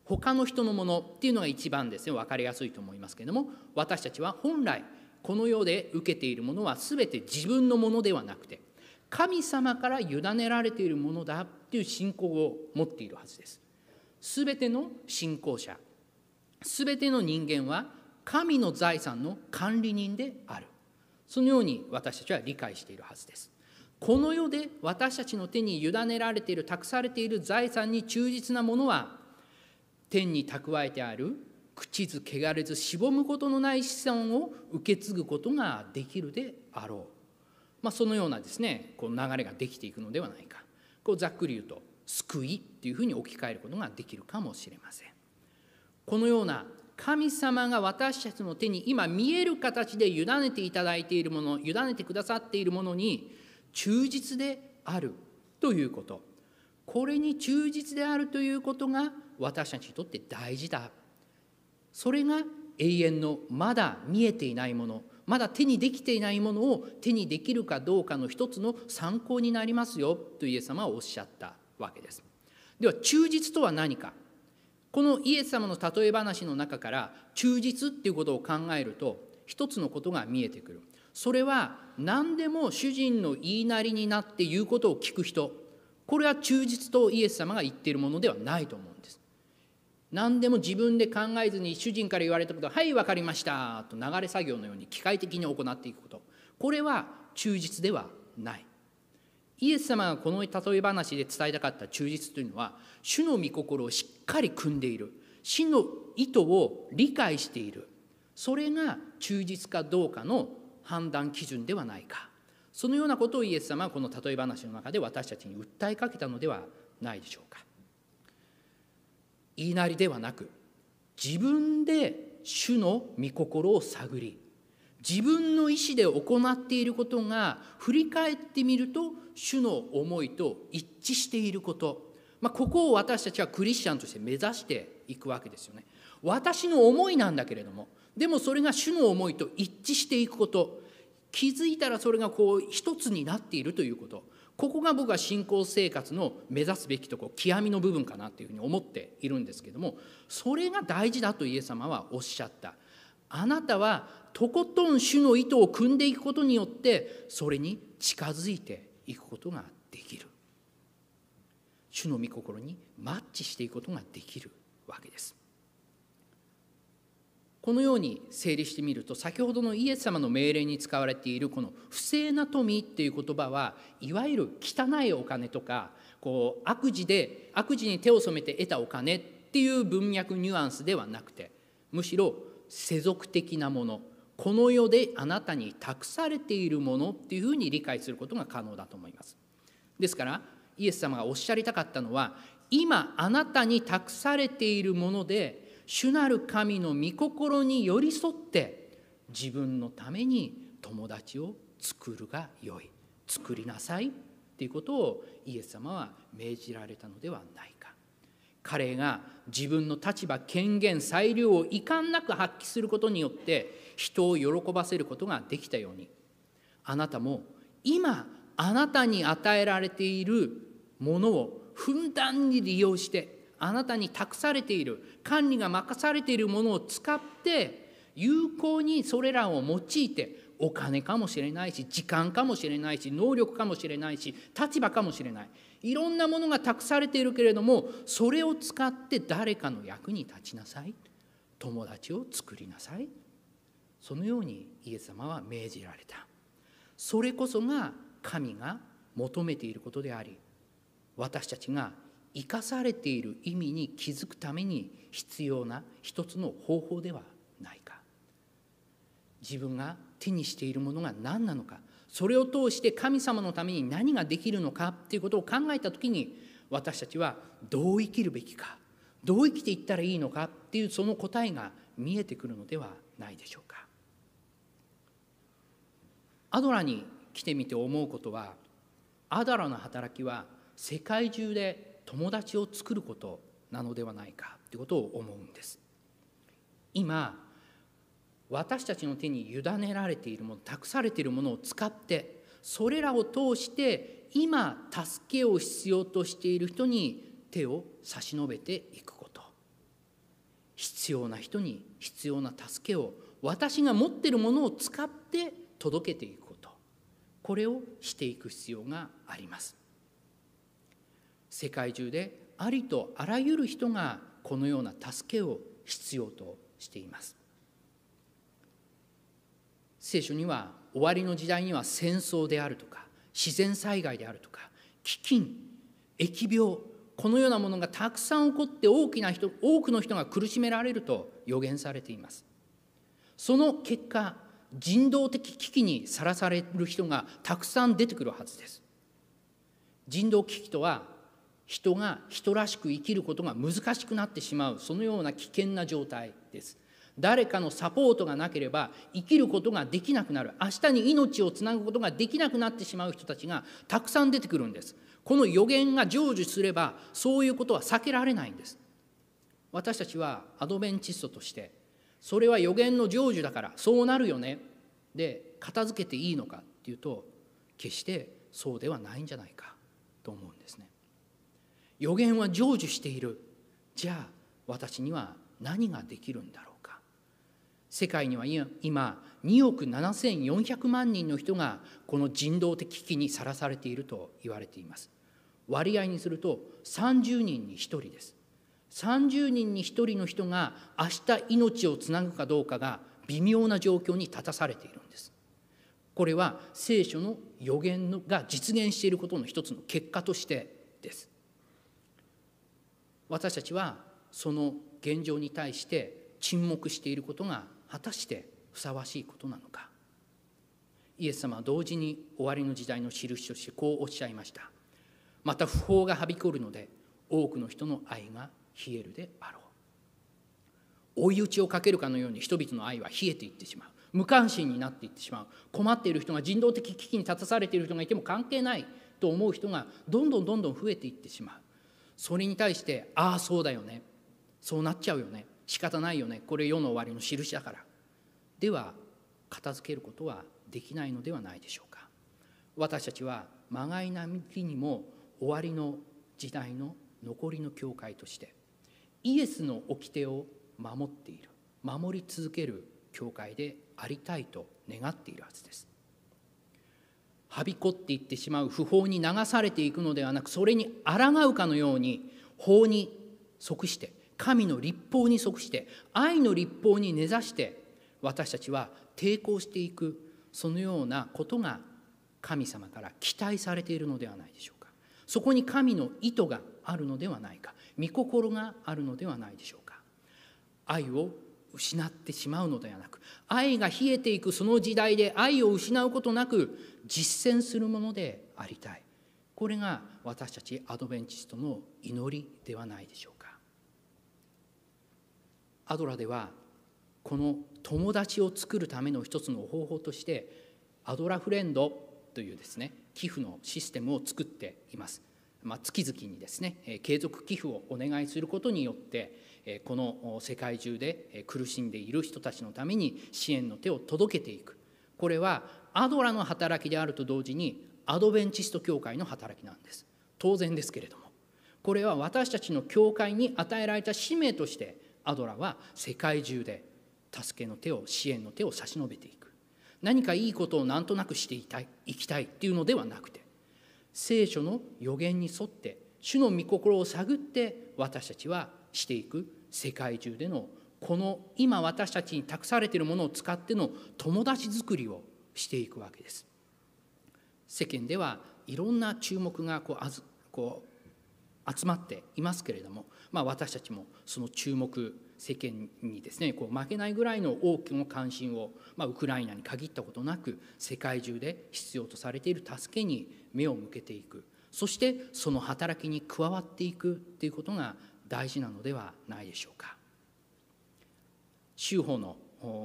他の人のものっていうのが一番ですね分かりやすいと思いますけれども私たちは本来この世で受けているものは全て自分のものではなくて神様から委ねられているものだっていう信仰を持っているはずです。全ての信仰者全ての人間は神の財産の管理人である。そのように私たちは理解しているはずです。この世で私たちの手に委ねられている託されている財産に忠実なものは天に蓄えてある口ず汚れずしぼむことのない資産を受け継ぐことができるであろう、まあ、そのようなですねこう流れができていくのではないか。こうざっくり言うと救いっていうふうに置き換えることができるかもしれません。このような神様が私たちの手に今見える形で委ねていただいているもの委ねてくださっているものに忠実であるということ。これに忠実であるということが私たちにとって大事だ。それが永遠のまだ見えていないものまだ手にできていないものを手にできるかどうかの一つの参考になりますよ。とイエス様はおっしゃったわけです。では忠実とは何か。このイエス様の例え話の中から忠実っていうことを考えると一つのことが見えてくる。それは何でも主人の言いなりになって言うことを聞く人。これは忠実とイエス様が言っているものではないと思うんです。何でも自分で考えずに主人から言われたことはい分かりましたと流れ作業のように機械的に行っていくこと。これは忠実ではない。イエス様がこの例え話で伝えたかった忠実というのは主の御心をしっかり組んでいる。死の意図を理解している。それが忠実かどうかの判断基準ではないか。そのようなことをイエス様はこの例え話の中で私たちに訴えかけたのではないでしょうか。言いなりではなく自分で主の御心を探り自分の意思で行っていることが振り返ってみると主の思いと一致していること、まあ、ここを私たちはクリスチャンとして目指していくわけですよね。私の思いなんだけれどもでもそれが主の思いと一致していくこと。気づいたらそれがこう一つになっているということ。ここが僕は信仰生活の目指すべきとこ。極みの部分かなというふうに思っているんですけども。それが大事だとイエス様はおっしゃった。あなたはとことん主の意図を組んでいくことによってそれに近づいていくことができる。主の御心にマッチしていくことができるわけです。このように整理してみると先ほどのイエス様の命令に使われているこの不正な富っていう言葉はいわゆる汚いお金とかこう悪事で悪事に手を染めて得たお金っていう文脈ニュアンスではなくてむしろ世俗的なものこの世であなたに託されているものっていうふうに理解することが可能だと思います。ですからイエス様がおっしゃりたかったのは今あなたに託されているもので主なる神の御心に寄り添って自分のために友達を作るがよい。作りなさいっていうことをイエス様は命じられたのではないか。彼が自分の立場権限裁量を遺憾なく発揮することによって人を喜ばせることができたように。あなたも今あなたに与えられているものをふんだんに利用してあなたに託されている管理が任されているものを使って有効にそれらを用いてお金かもしれないし時間かもしれないし能力かもしれないし立場かもしれない。いろんなものが託されているけれどもそれを使って誰かの役に立ちなさい。友達を作りなさい。そのようにイエス様は命じられた。それこそが神が求めていることであり私たちが生かされている意味に気づくために必要な一つの方法ではないか。自分が手にしているものが何なのか。それを通して神様のために何ができるのかっていうことを考えた時に私たちはどう生きるべきか。どう生きていったらいいのかっていうその答えが見えてくるのではないでしょうか。アドラに来てみて思うことはアダラの働きは世界中で友達を作ることなのではないかということを思うんです。今私たちの手に委ねられているもの託されているものを使ってそれらを通して今助けを必要としている人に手を差し伸べていくこと。必要な人に必要な助けを私が持っているものを使って届けていくこと。これをしていく必要があります。世界中でありとあらゆる人がこのような助けを必要としています。聖書には終わりの時代には戦争であるとか自然災害であるとか飢饉疫病このようなものがたくさん起こって大きな人多くの人が苦しめられると予言されています。その結果人道的危機にさらされる人がたくさん出てくるはずです。人道危機とは人が人らしく生きることが難しくなってしまうそのような危険な状態です。誰かのサポートがなければ生きることができなくなる。明日に命をつなぐことができなくなってしまう人たちがたくさん出てくるんです。この予言が成就すればそういうことは避けられないんです。私たちはアドベンチストとしてそれは予言の成就だからそうなるよね。で片付けていいのかっていうと決してそうではないんじゃないかと思うんですね。予言は成就している。じゃあ私には何ができるんだろうか。世界には今2億7400万人の人がこの人道的危機にさらされていると言われています。割合にすると30人に1人です。30人に1人の人が明日命をつなぐかどうかが微妙な状況に立たされているんです。これは聖書の予言が実現していることの一つの結果として私たちはその現状に対して沈黙していることが果たしてふさわしいことなのか。イエス様は同時に終わりの時代の印としてこうおっしゃいました。また不法がはびこるので多くの人の愛が冷えるであろう。追い打ちをかけるかのように人々の愛は冷えていってしまう。無関心になっていってしまう。困っている人が人道的危機に立たされている人がいても関係ないと思う人がどんどんどんどん増えていってしまう。それに対してああそうだよね。そうなっちゃうよね。仕方ないよね。これ世の終わりの印だから。では片付けることはできないのではないでしょうか。私たちはまがい並木にも終わりの時代の残りの教会としてイエスの掟を守っている。守り続ける教会でありたいと願っているはずです。はびこっていってしまう不法に流されていくのではなくそれに抗うかのように法に即して神の立法に即して愛の立法に根ざして私たちは抵抗していくそのようなことが神様から期待されているのではないでしょうか。そこに神の意図があるのではないか。御心があるのではないでしょうか。愛を失ってしまうのではなく愛が冷えていくその時代で愛を失うことなく実践するものでありたいこれが私たちアドベンチストの祈りではないでしょうかアドラではこの友達を作るための一つの方法としてアドラフレンドというですね寄付のシステムを作っています。まあ、月々にですね継続寄付をお願いすることによってこの世界中で苦しんでいる人たちのために支援の手を届けていく。これはアドラの働きであると同時にアドベンチスト教会の働きなんです。当然ですけれども。これは私たちの教会に与えられた使命としてアドラは世界中で助けの手を支援の手を差し伸べていく。何かいいことをなんとなくしていたいいきたいっていうのではなくて聖書の予言に沿って主の御心を探って私たちはしていく世界中でのこの今私たちに託されているものを使っての友達作りをしていくわけです。世間ではいろんな注目がこうあずこう集まっていますけれども、まあ、私たちもその注目世間にですねこう負けないぐらいの多くの関心を、まあ、ウクライナに限ったことなく世界中で必要とされている助けに目を向けていくそしてその働きに加わっていくということが大事なのではないでしょうか。修法の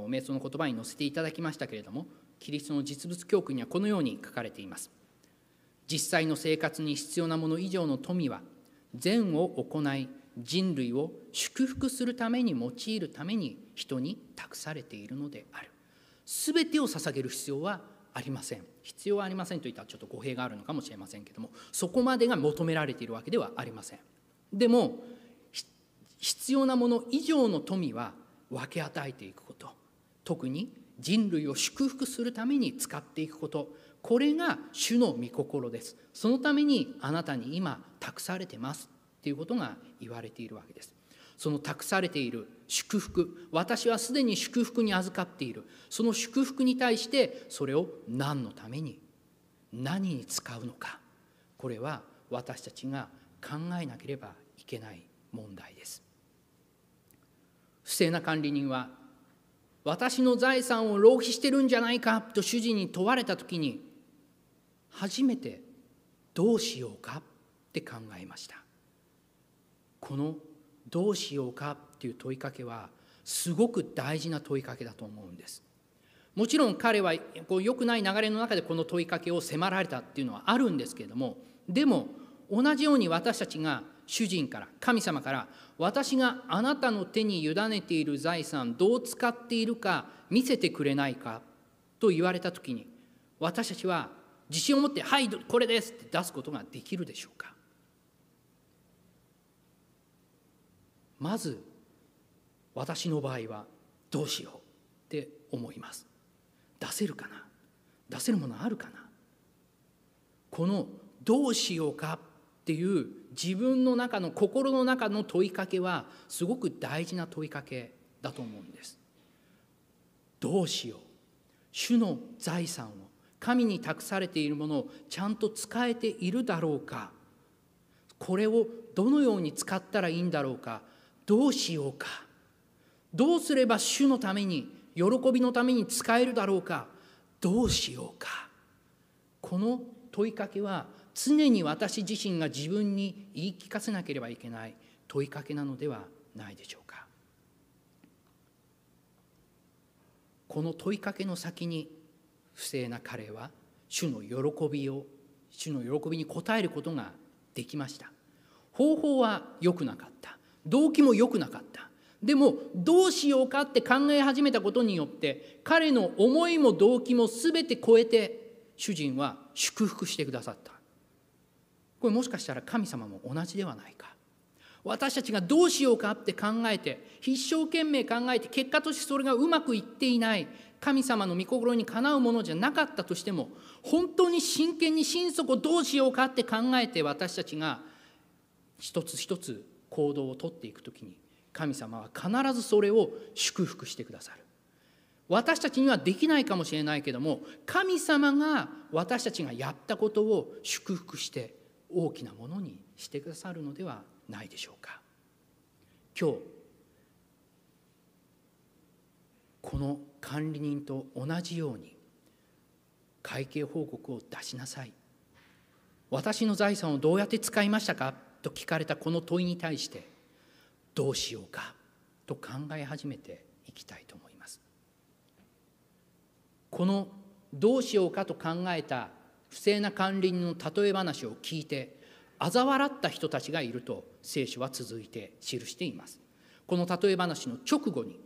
瞑想の言葉に載せていただきましたけれどもキリストの実物教訓にはこのように書かれています。実際の生活に必要なもの以上の富は善を行い人類を祝福するために用いるために人に託されているのである全てを捧げる必要はありません必要はありませんといったらちょっと語弊があるのかもしれませんけどもそこまでが求められているわけではありませんでも必要なもの以上の富は分け与えていくこと。特に人類を祝福するために使っていくこと。これが主の御心です。そのためにあなたに今託されてますっていうことが言われているわけです。その託されている祝福。私はすでに祝福に預かっている。その祝福に対してそれを何のために？何に使うのか？これは私たちが考えなければいけない問題です。不正な管理人は私の財産を浪費してるんじゃないかと主人に問われた時に初めてどうしようかって考えました。この「どうしようか」っていう問いかけはすごく大事な問いかけだと思うんです。もちろん彼はこう良くない流れの中でこの問いかけを迫られたっていうのはあるんですけれどもでも同じように私たちが主人から神様から私があなたの手に委ねている財産どう使っているか見せてくれないかと言われた時に私たちは自信を持って「はいこれです」って出すことができるでしょうか。まず私の場合はどうしようって思います。出せるかな？出せるものあるかな？このどうしようかっていう自分の中の心の中の問いかけはすごく大事な問いかけだと思うんです。どうしよう。主の財産を神に託されているものをちゃんと使えているだろうか。これをどのように使ったらいいんだろうか。どうしようか。どうすれば主のために喜びのために使えるだろうか。どうしようか。この問いかけは常に私自身が自分に言い聞かせなければいけない問いかけなのではないでしょうか。この問いかけの先に不正な彼は主の喜びを主の喜びに応えることができました。方法は良くなかった。動機も良くなかった。でもどうしようかって考え始めたことによって彼の思いも動機も全て超えて主人は祝福してくださった。これもしかしたら神様も同じではないか。私たちがどうしようかって考えて一生懸命考えて結果としてそれがうまくいっていない神様の御心にかなうものじゃなかったとしても本当に真剣に心底どうしようかって考えて私たちが一つ一つ行動をとっていく時に神様は必ずそれを祝福してくださる。私たちにはできないかもしれないけども神様が私たちがやったことを祝福して大きなものにしてくださるのではないでしょうか。今日この管理人と同じように会計報告を出しなさい。私の財産をどうやって使いましたかと聞かれたこの問いに対してどうしようかと考え始めていきたいと思います。このどうしようかと考えた不正な管理人の例え話を聞いて嘲笑った人たちがいると聖書は続いて記しています。この例え話の直後に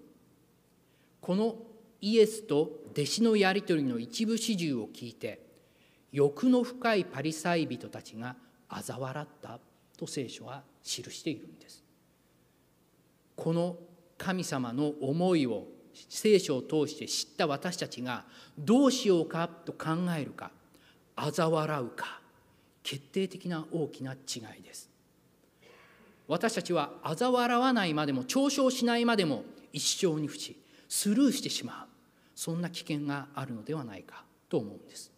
このイエスと弟子のやり取りの一部始終を聞いて欲の深いパリサイ人たちが嘲笑ったと聖書は記しているんです。この神様の思いを聖書を通して知った私たちがどうしようかと考えるか嘲笑うか。決定的な大きな違いです。私たちは嘲笑わないまでも嘲笑しないまでも一生に不しスルーしてしまう。そんな危険があるのではないかと思うんです。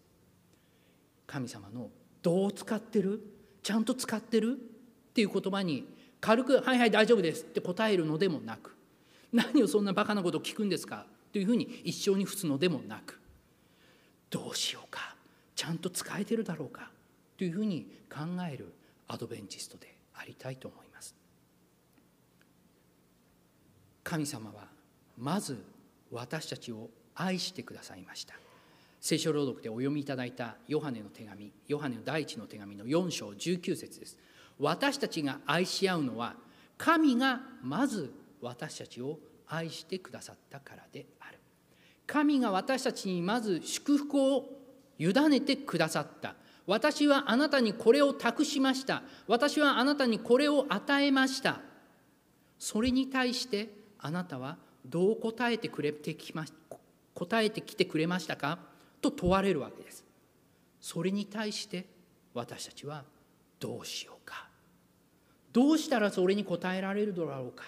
神様のどう使ってる？ちゃんと使ってる？っていう言葉に軽く「はいはい大丈夫です」って答えるのでもなく「何をそんなバカなことを聞くんですか」というふうに一生に付すのでもなくどうしようか？ちゃんと使えてるだろうか？というふうに考えるアドベンチストでありたいと思います。神様はまず私たちを愛してくださいました。聖書朗読でお読みいただいたヨハネの手紙ヨハネの第一の手紙の4章19節です。私たちが愛し合うのは神がまず私たちを愛してくださったからである。神が私たちにまず祝福を委ねてくださった。私はあなたにこれを託しました。私はあなたにこれを与えました。それに対してあなたはどう答えてくれてきま答えてきてくれましたか？と問われるわけです。それに対して私たちはどうしようか？どうしたらそれに答えられるだろうか？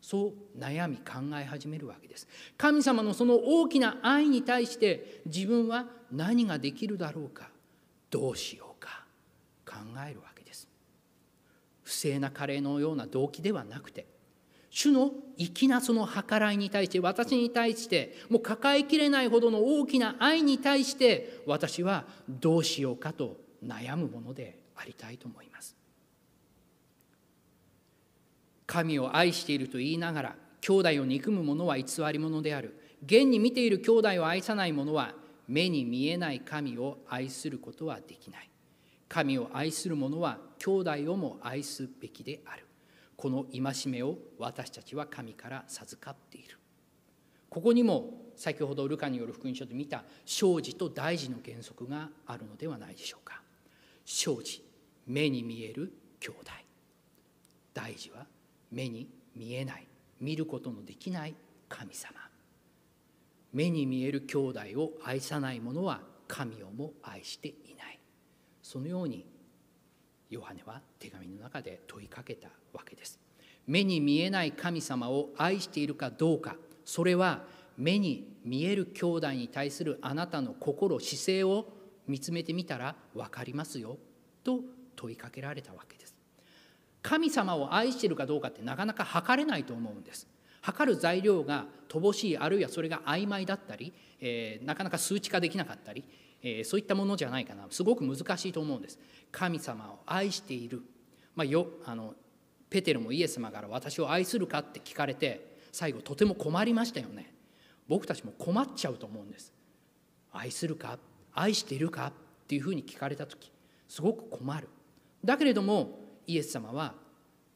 そう悩み考え始めるわけです。神様のその大きな愛に対して自分は何ができるだろうか？どうしようか？考えるわけです。不正なカレーのような動機ではなくて主の粋なその計らいに対して私に対してもう抱えきれないほどの大きな愛に対して私はどうしようかと悩むものでありたいと思います。神を愛していると言いながら兄弟を憎む者は偽り者である。現に見ている兄弟を愛さない者は目に見えない神を愛することはできない。神を愛する者は兄弟をも愛すべきである。この戒めを私たちは神から授かっている。ここにも先ほどルカによる福音書で見た生児と大事の原則があるのではないでしょうか。生児目に見える兄弟。大事は目に見えない見ることのできない神様。目に見える兄弟を愛さない者は神をも愛していない。そのようにヨハネは手紙の中で問いかけたわけです。目に見えない神様を愛しているかどうか。それは目に見える兄弟に対するあなたの心姿勢を見つめてみたら分かりますよ。と問いかけられたわけです。神様を愛しているかどうかってなかなか測れないと思うんです。測る材料が乏しいあるいはそれが曖昧だったり、えー、なかなか数値化できなかったり、えー、そういったものじゃないかな。すごく難しいと思うんです。神様を愛している、まあ、よあのペテルもイエス様から私を愛するかって聞かれて最後とても困りましたよね。僕たちも困っちゃうと思うんです。愛するか？愛しているか？っていうふうに聞かれた時すごく困る。だけれどもイエス様は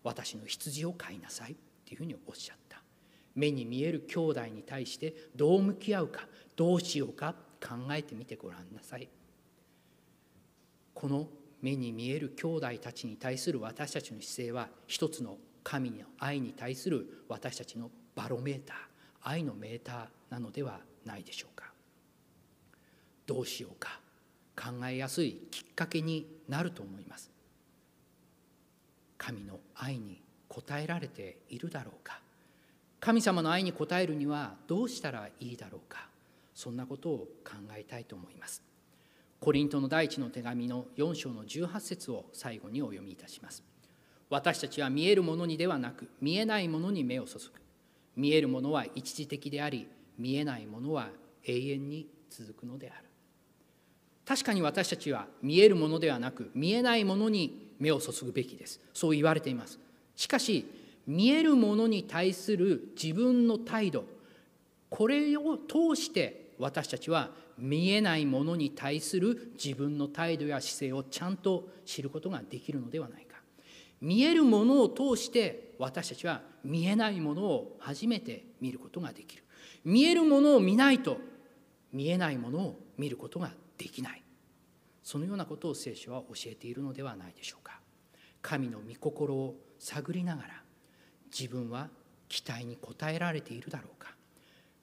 私の羊を飼いなさいっていうふうにおっしゃった。目に見える兄弟に対してどう向き合うかどうしようか考えてみてごらんなさい。この目に見える兄弟たちに対する私たちの姿勢は一つの神の愛に対する私たちのバロメーター愛のメーターなのではないでしょうか。どうしようか考えやすいきっかけになると思います。神の愛に応えられているだろうか。神様の愛に応えるにはどうしたらいいだろうか。そんなことを考えたいと思います。コリントの第一の手紙の4章の18節を最後にお読みいたします。私たちは見えるものにではなく見えないものに目を注ぐ。見えるものは一時的であり見えないものは永遠に続くのである。確かに私たちは見えるものではなく見えないものに目を注ぐべきです。そう言われています。しかし見えるものに対する自分の態度。これを通して私たちは見えないものに対する自分の態度や姿勢をちゃんと知ることができるのではないか。見えるものを通して私たちは見えないものを初めて見ることができる。見えるものを見ないと見えないものを見ることができない。そのようなことを聖書は教えているのではないでしょうか。神の御心を探りながら自分は期待に応えられているだろうか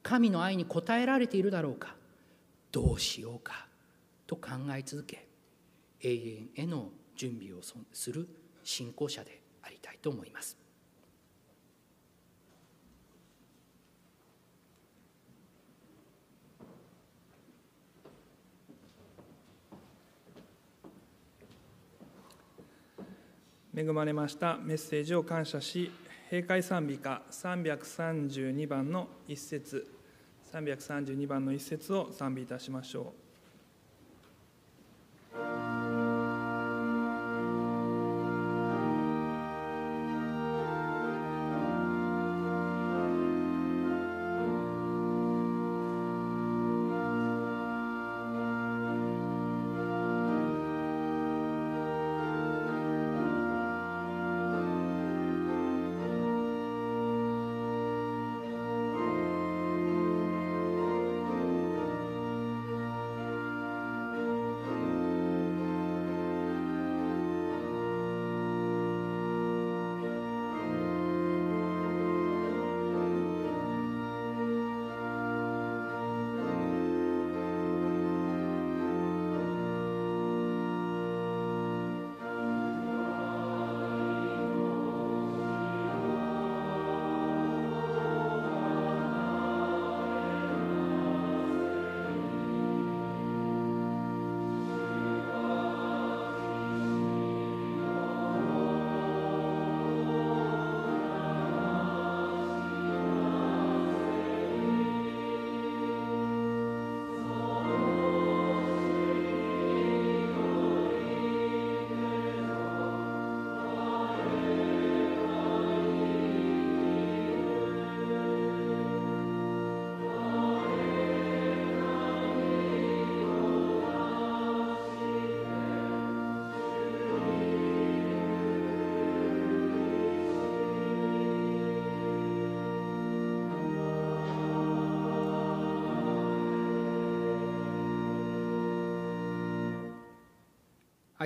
神の愛に応えられているだろうかどうしようかと考え続け永遠への準備をする信仰者でありたいと思います。恵まれましたメッセージを感謝し閉会賛美歌332番の一節332番の一節を賛美いたしましょう。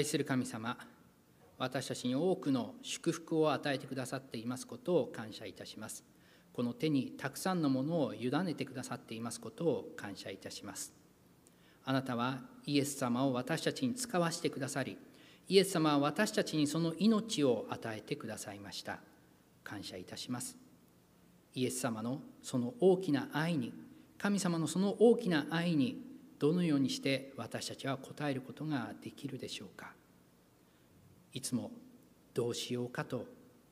愛する神様私たちに多くの祝福を与えてくださっていますことを感謝いたします。この手にたくさんのものを委ねてくださっていますことを感謝いたします。あなたはイエス様を私たちに使わせてくださりイエス様は私たちにその命を与えてくださいました。感謝いたします。イエス様のその大きな愛に神様のその大きな愛にどのようにして私たちは答えることができるでしょうか？いつもどうしようかと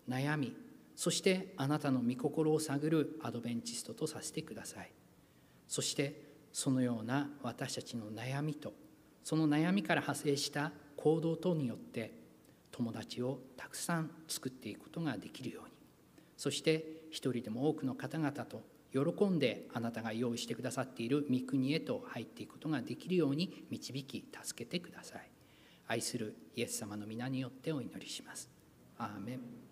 悩みそしてあなたの御心を探るアドベンチストとさせてください。そしてそのような私たちの悩みとその悩みから派生した行動等によって友達をたくさん作っていくことができるように。そして一人でも多くの方々と喜んであなたが用意してくださっている御国へと入っていくことができるように導き助けてください。愛するイエス様の皆によってお祈りします。アーメン。